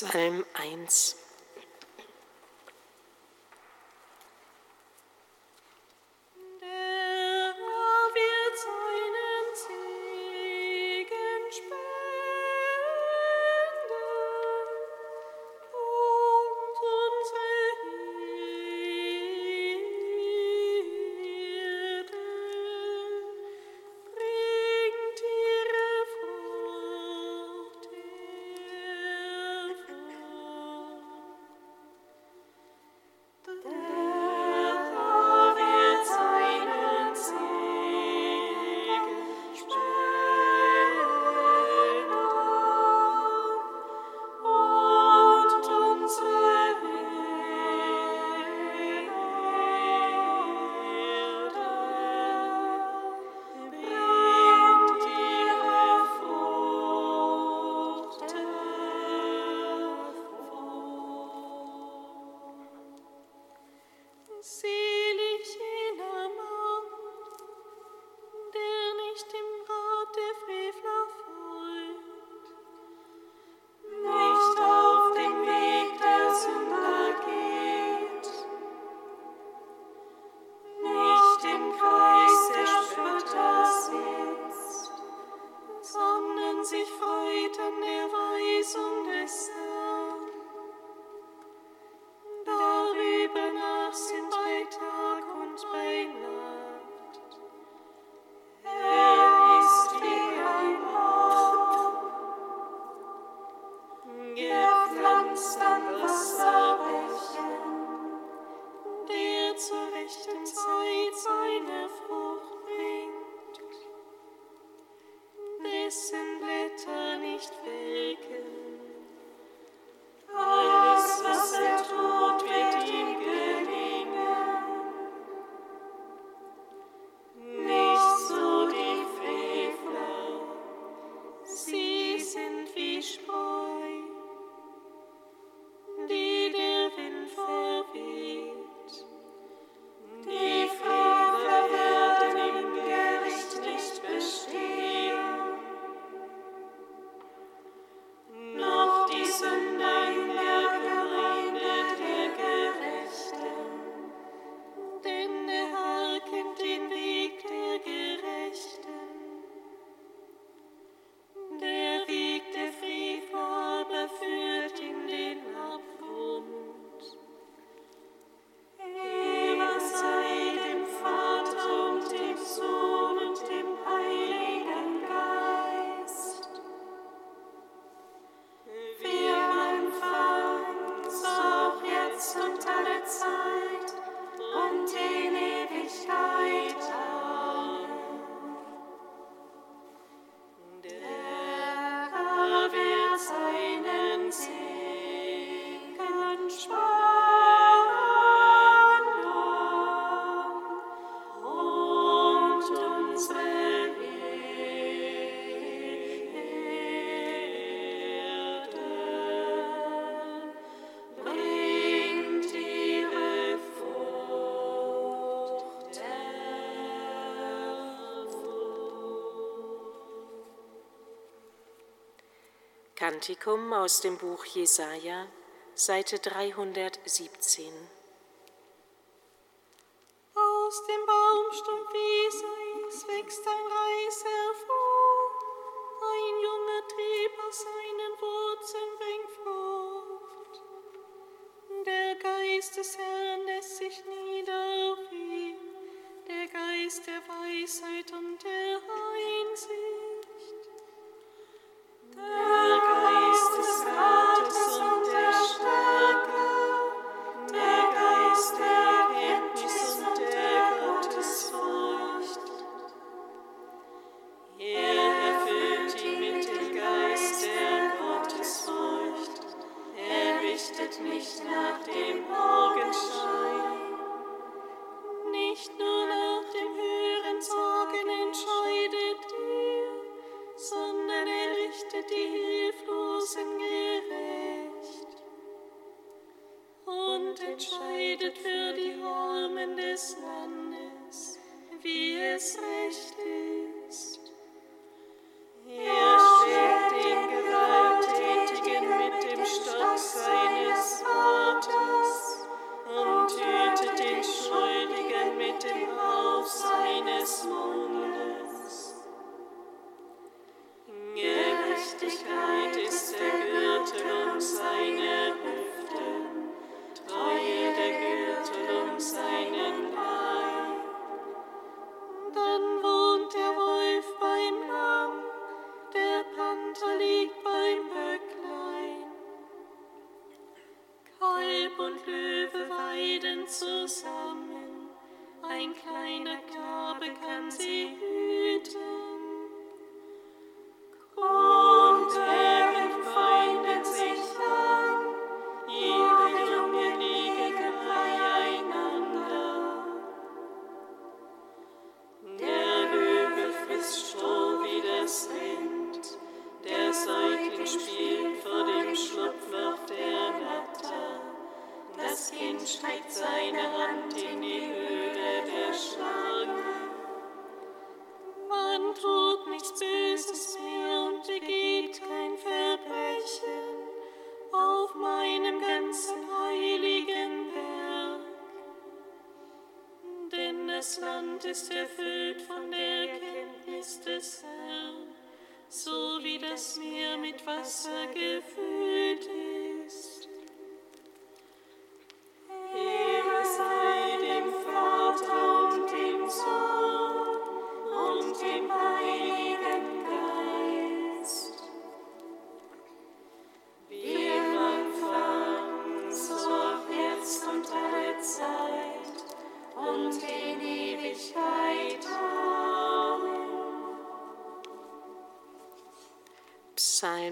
Psalm 1. Kantikum aus dem Buch Jesaja, Seite 317. Aus dem Baumstumpf Jesajas wächst ein Reis hervor, ein junger Trieb aus seinen Wurzeln bringt Frucht. Der Geist des Herrn lässt sich nieder auf ihn, der Geist der Weisheit und zusammen, ein kleiner Knabe kann sie hüten.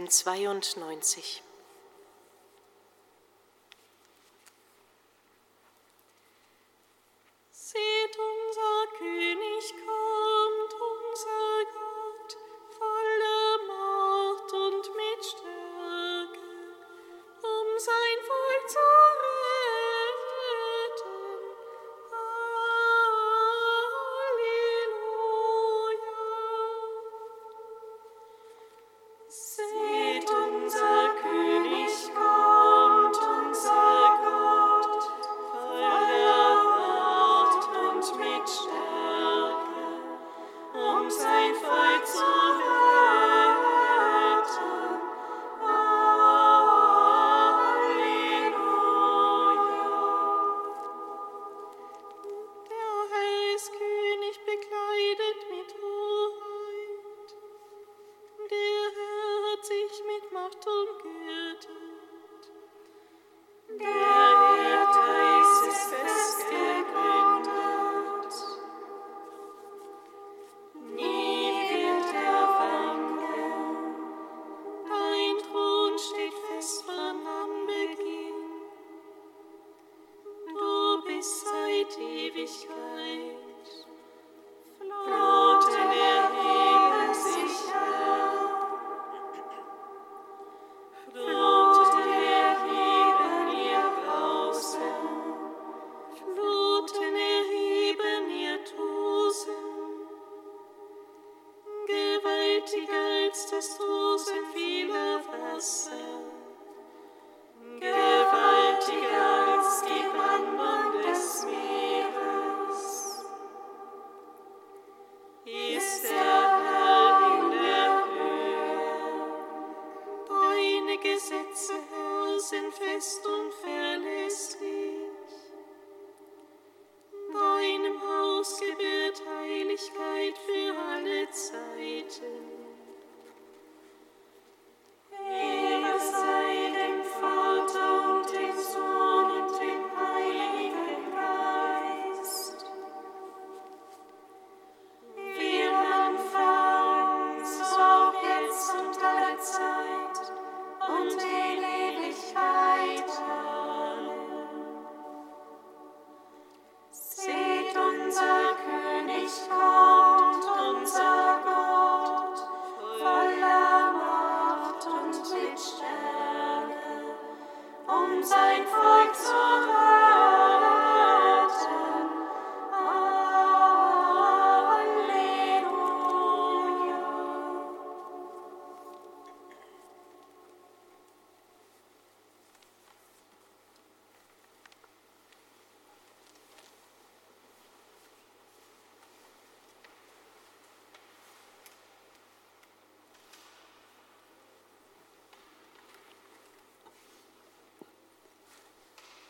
92.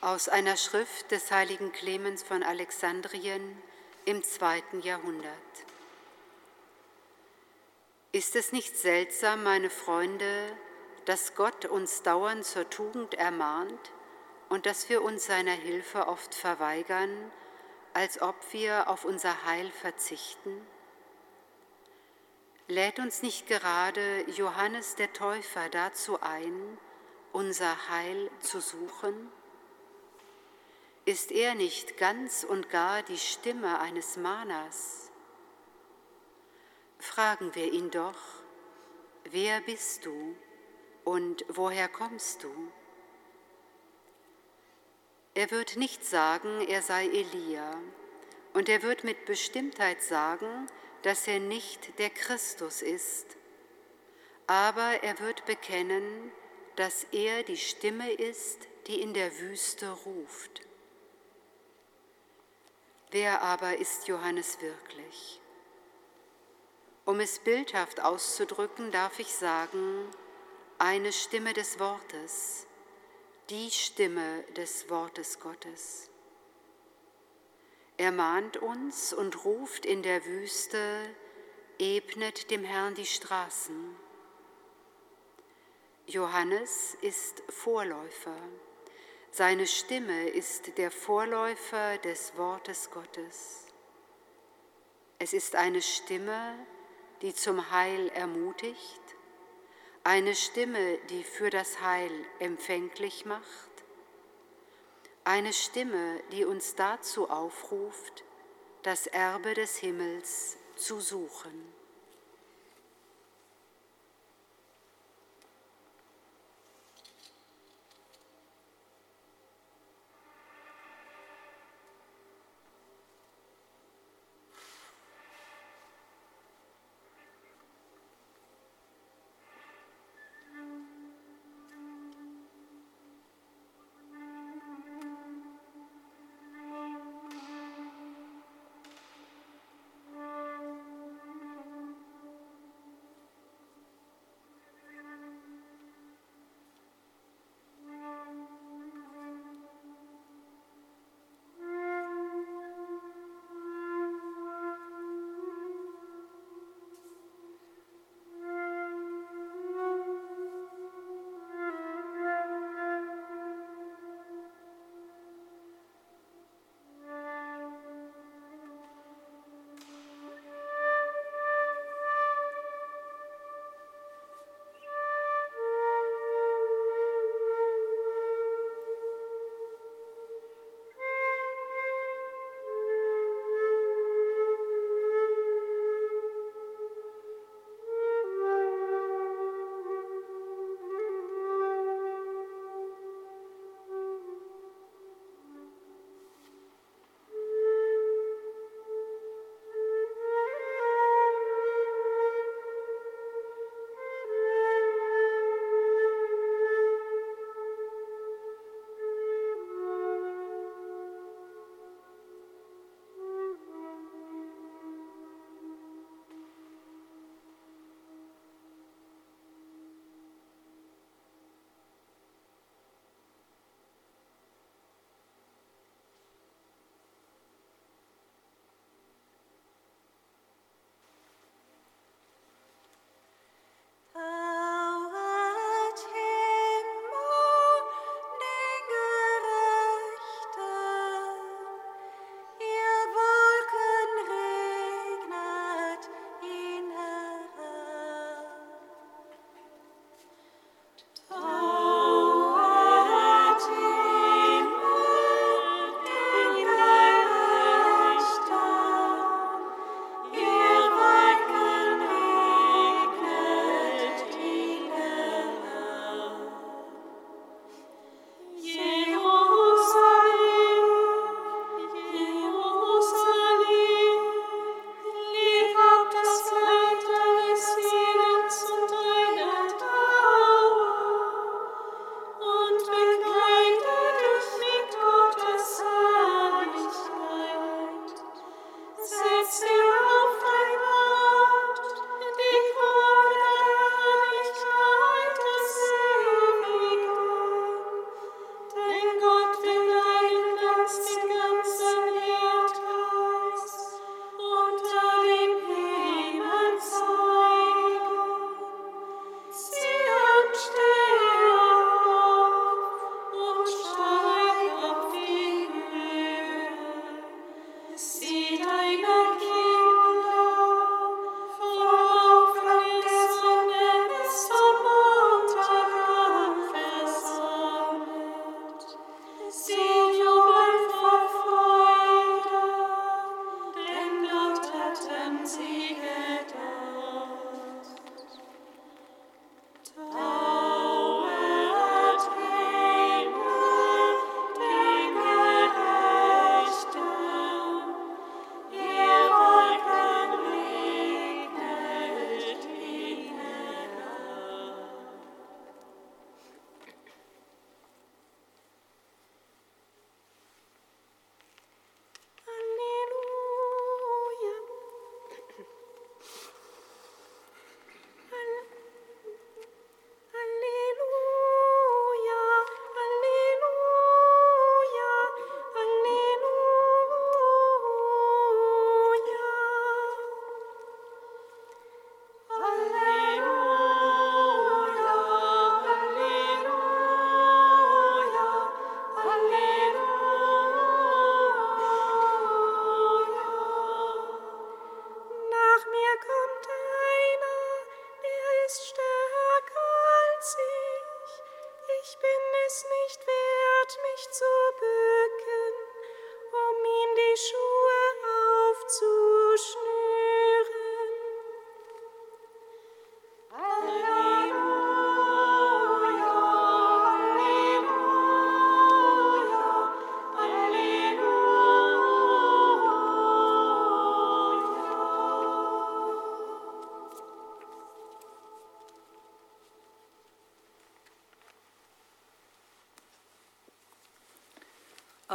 Aus einer Schrift des heiligen Clemens von Alexandrien im zweiten Jahrhundert. Ist es nicht seltsam, meine Freunde, dass Gott uns dauernd zur Tugend ermahnt und dass wir uns seiner Hilfe oft verweigern, als ob wir auf unser Heil verzichten? Lädt uns nicht gerade Johannes der Täufer dazu ein, unser Heil zu suchen? Ist er nicht ganz und gar die Stimme eines Mahners? Fragen wir ihn doch, wer bist du und woher kommst du? Er wird nicht sagen, er sei Elia, und er wird mit Bestimmtheit sagen, dass er nicht der Christus ist, aber er wird bekennen, dass er die Stimme ist, die in der Wüste ruft. Wer aber ist Johannes wirklich? Um es bildhaft auszudrücken, darf ich sagen, eine Stimme des Wortes, die Stimme des Wortes Gottes. Er mahnt uns und ruft in der Wüste, ebnet dem Herrn die Straßen. Johannes ist Vorläufer. Seine Stimme ist der Vorläufer des Wortes Gottes. Es ist eine Stimme, die zum Heil ermutigt, eine Stimme, die für das Heil empfänglich macht, eine Stimme, die uns dazu aufruft, das Erbe des Himmels zu suchen.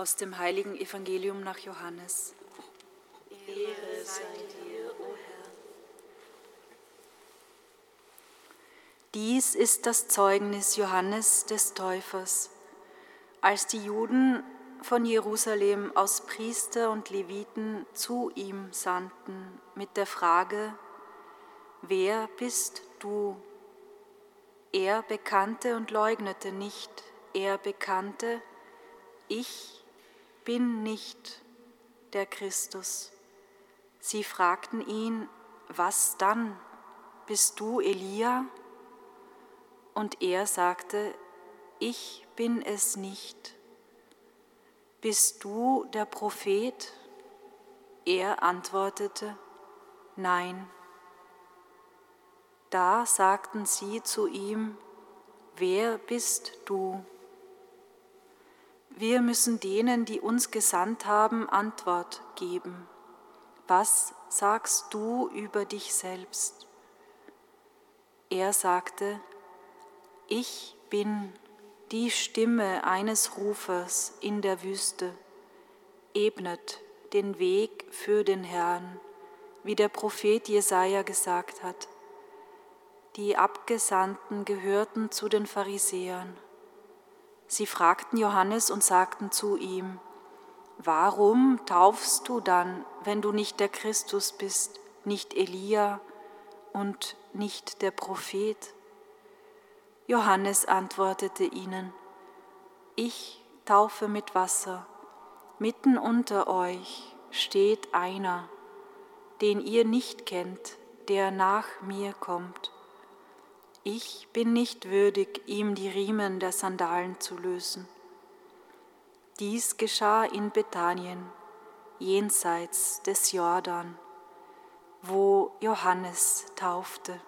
Aus dem heiligen Evangelium nach Johannes. Ehre sei dir, o Herr. Dies ist das Zeugnis Johannes des Täufers. Als die Juden von Jerusalem aus Priester und Leviten zu ihm sandten mit der Frage, wer bist du? Er bekannte und leugnete nicht, er bekannte, ich bin nicht der Christus. Sie fragten ihn, was dann? Bist du Elia? Und er sagte, ich bin es nicht. Bist du der Prophet? Er antwortete, nein. Da sagten sie zu ihm, wer bist du? Wir müssen denen, die uns gesandt haben, Antwort geben. Was sagst du über dich selbst? Er sagte, ich bin die Stimme eines Rufers in der Wüste, ebnet den Weg für den Herrn, wie der Prophet Jesaja gesagt hat. Die Abgesandten gehörten zu den Pharisäern. Sie fragten Johannes und sagten zu ihm, Warum taufst du dann, wenn du nicht der Christus bist, nicht Elia und nicht der Prophet? Johannes antwortete ihnen, Ich taufe mit Wasser, mitten unter euch steht einer, den ihr nicht kennt, der nach mir kommt ich bin nicht würdig, ihm die Riemen der Sandalen zu lösen. Dies geschah in Bethanien, jenseits des Jordan, wo Johannes taufte.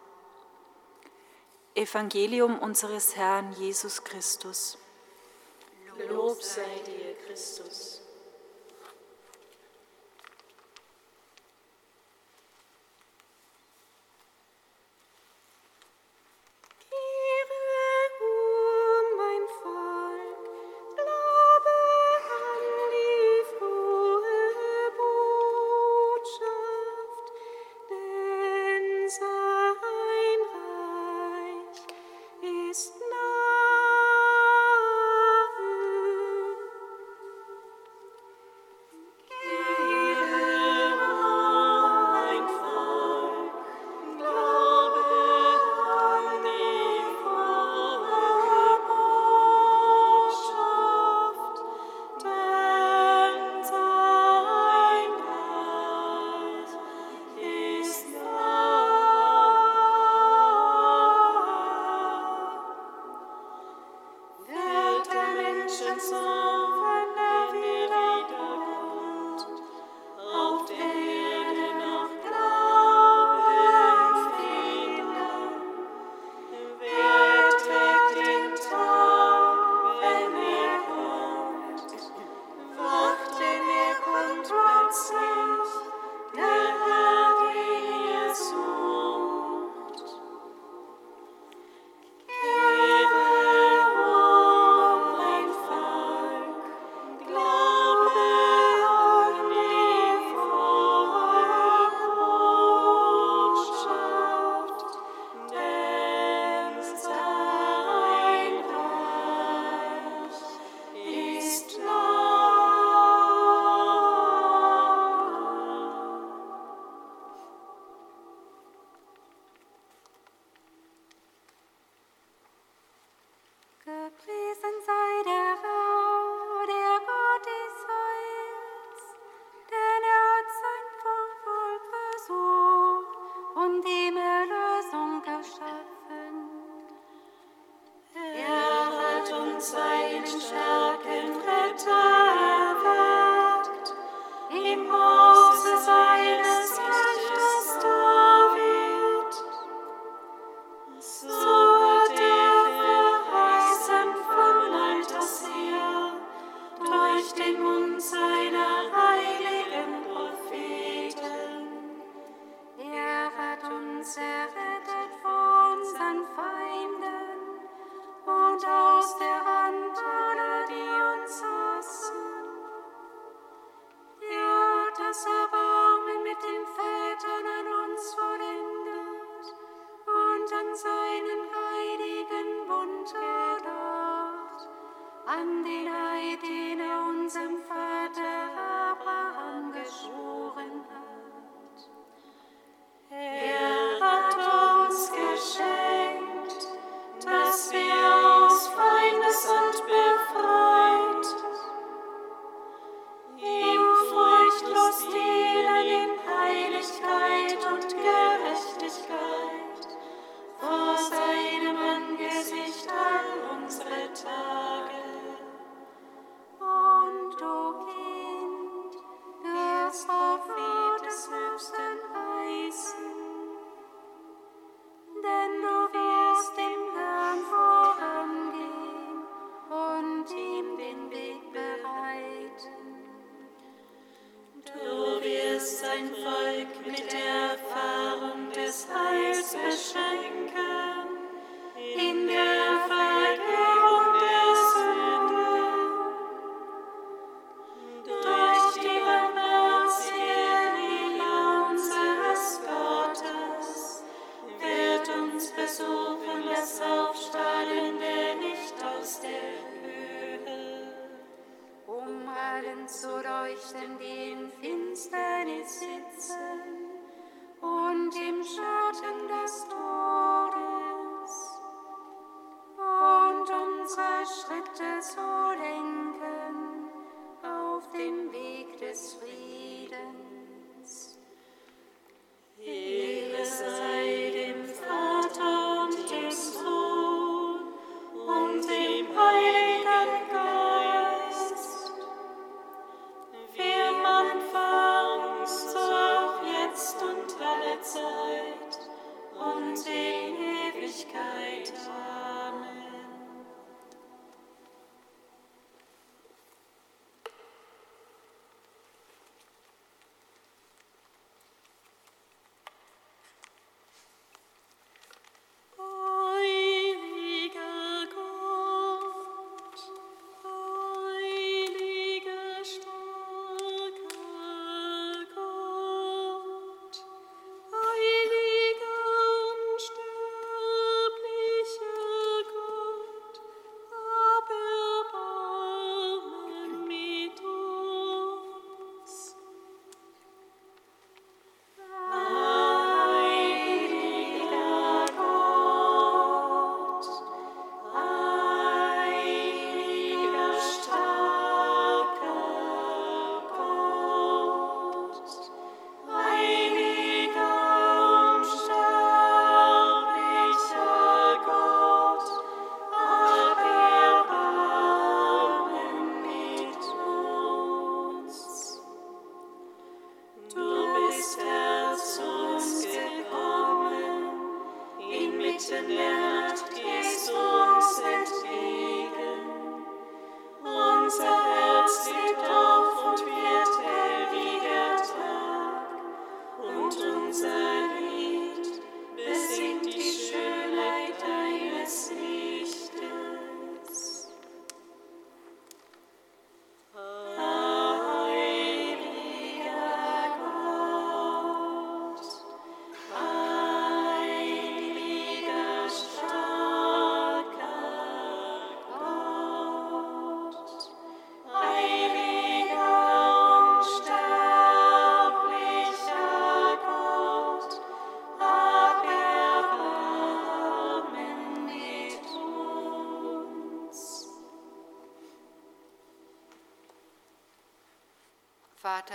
Evangelium unseres Herrn Jesus Christus. Lob sei dir, Christus.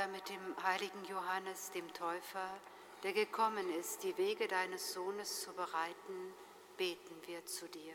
Vater, mit dem heiligen Johannes, dem Täufer, der gekommen ist, die Wege deines Sohnes zu bereiten, beten wir zu dir.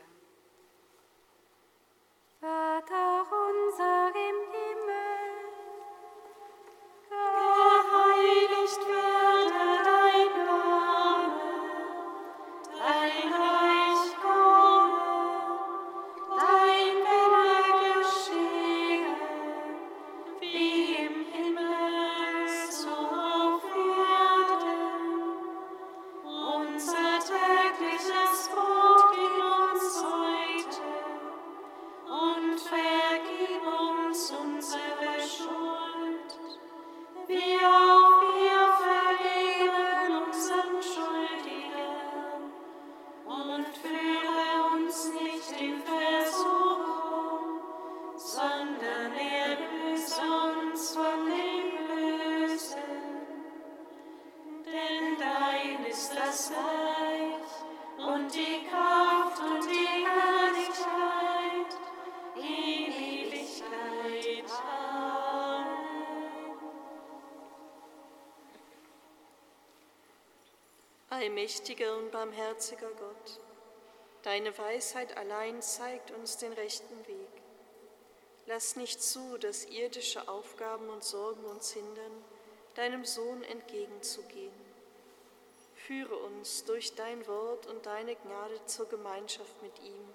Allmächtiger und barmherziger Gott, deine Weisheit allein zeigt uns den rechten Weg. Lass nicht zu, dass irdische Aufgaben und Sorgen uns hindern, deinem Sohn entgegenzugehen. Führe uns durch dein Wort und deine Gnade zur Gemeinschaft mit ihm,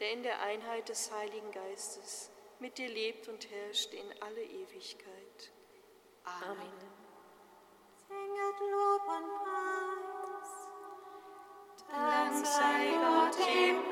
der in der Einheit des Heiligen Geistes mit dir lebt und herrscht in alle Ewigkeit. Amen. Amen. Sei Gott dem